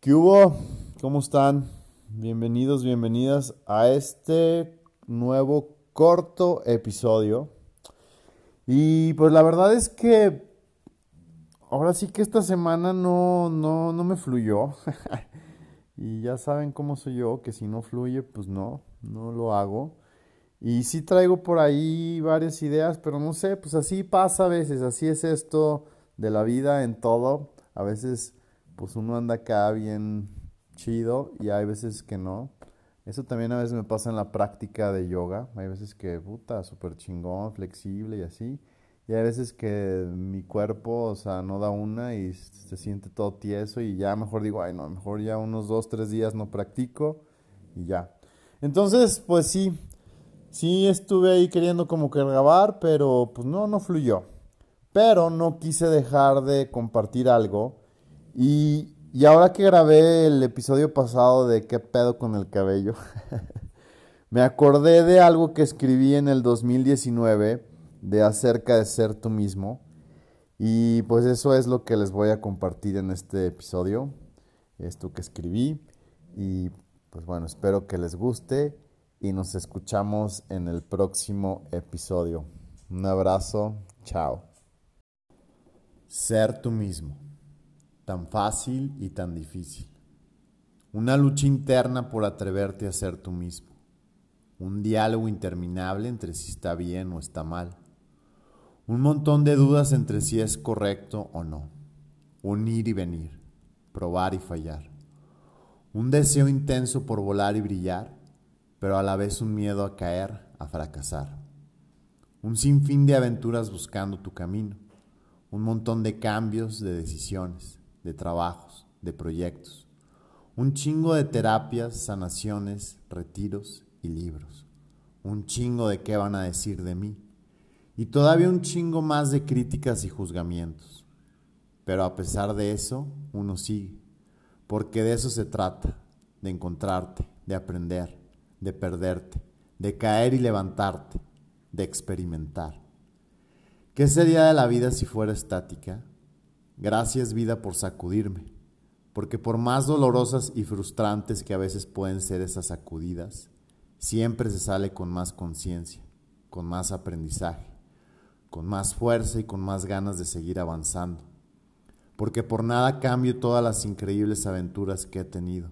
¿Qué hubo? ¿Cómo están? Bienvenidos, bienvenidas a este nuevo corto episodio. Y pues la verdad es que ahora sí que esta semana no, no, no me fluyó. y ya saben cómo soy yo, que si no fluye, pues no, no lo hago. Y sí traigo por ahí varias ideas, pero no sé, pues así pasa a veces, así es esto de la vida en todo. A veces pues uno anda acá bien chido y hay veces que no. Eso también a veces me pasa en la práctica de yoga. Hay veces que, puta, súper chingón, flexible y así. Y hay veces que mi cuerpo, o sea, no da una y se siente todo tieso y ya mejor digo, ay, no, mejor ya unos dos, tres días no practico y ya. Entonces, pues sí, sí estuve ahí queriendo como que grabar, pero pues no, no fluyó. Pero no quise dejar de compartir algo y, ahora que grabé el episodio pasado de qué pedo con el cabello, me acordé de algo que escribí en el 2019 de acerca de ser tú mismo. Y pues eso es lo que les voy a compartir en este episodio, esto que escribí. Y pues bueno, espero que les guste y nos escuchamos en el próximo episodio. Un abrazo, chao. Ser tú mismo tan fácil y tan difícil. Una lucha interna por atreverte a ser tú mismo. Un diálogo interminable entre si está bien o está mal. Un montón de dudas entre si es correcto o no. Un ir y venir, probar y fallar. Un deseo intenso por volar y brillar, pero a la vez un miedo a caer, a fracasar. Un sinfín de aventuras buscando tu camino. Un montón de cambios, de decisiones de trabajos, de proyectos. Un chingo de terapias, sanaciones, retiros y libros. Un chingo de qué van a decir de mí. Y todavía un chingo más de críticas y juzgamientos. Pero a pesar de eso, uno sigue. Porque de eso se trata, de encontrarte, de aprender, de perderte, de caer y levantarte, de experimentar. ¿Qué sería de la vida si fuera estática? Gracias vida por sacudirme, porque por más dolorosas y frustrantes que a veces pueden ser esas sacudidas, siempre se sale con más conciencia, con más aprendizaje, con más fuerza y con más ganas de seguir avanzando. Porque por nada cambio todas las increíbles aventuras que he tenido,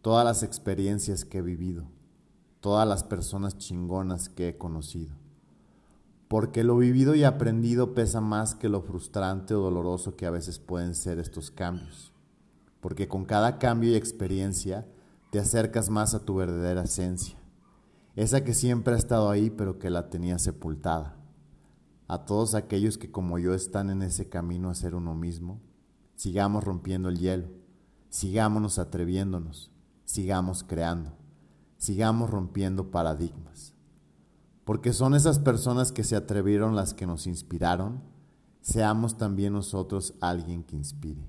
todas las experiencias que he vivido, todas las personas chingonas que he conocido porque lo vivido y aprendido pesa más que lo frustrante o doloroso que a veces pueden ser estos cambios, porque con cada cambio y experiencia te acercas más a tu verdadera esencia, esa que siempre ha estado ahí pero que la tenía sepultada. A todos aquellos que como yo están en ese camino a ser uno mismo, sigamos rompiendo el hielo, sigámonos atreviéndonos, sigamos creando, sigamos rompiendo paradigmas porque son esas personas que se atrevieron las que nos inspiraron, seamos también nosotros alguien que inspire.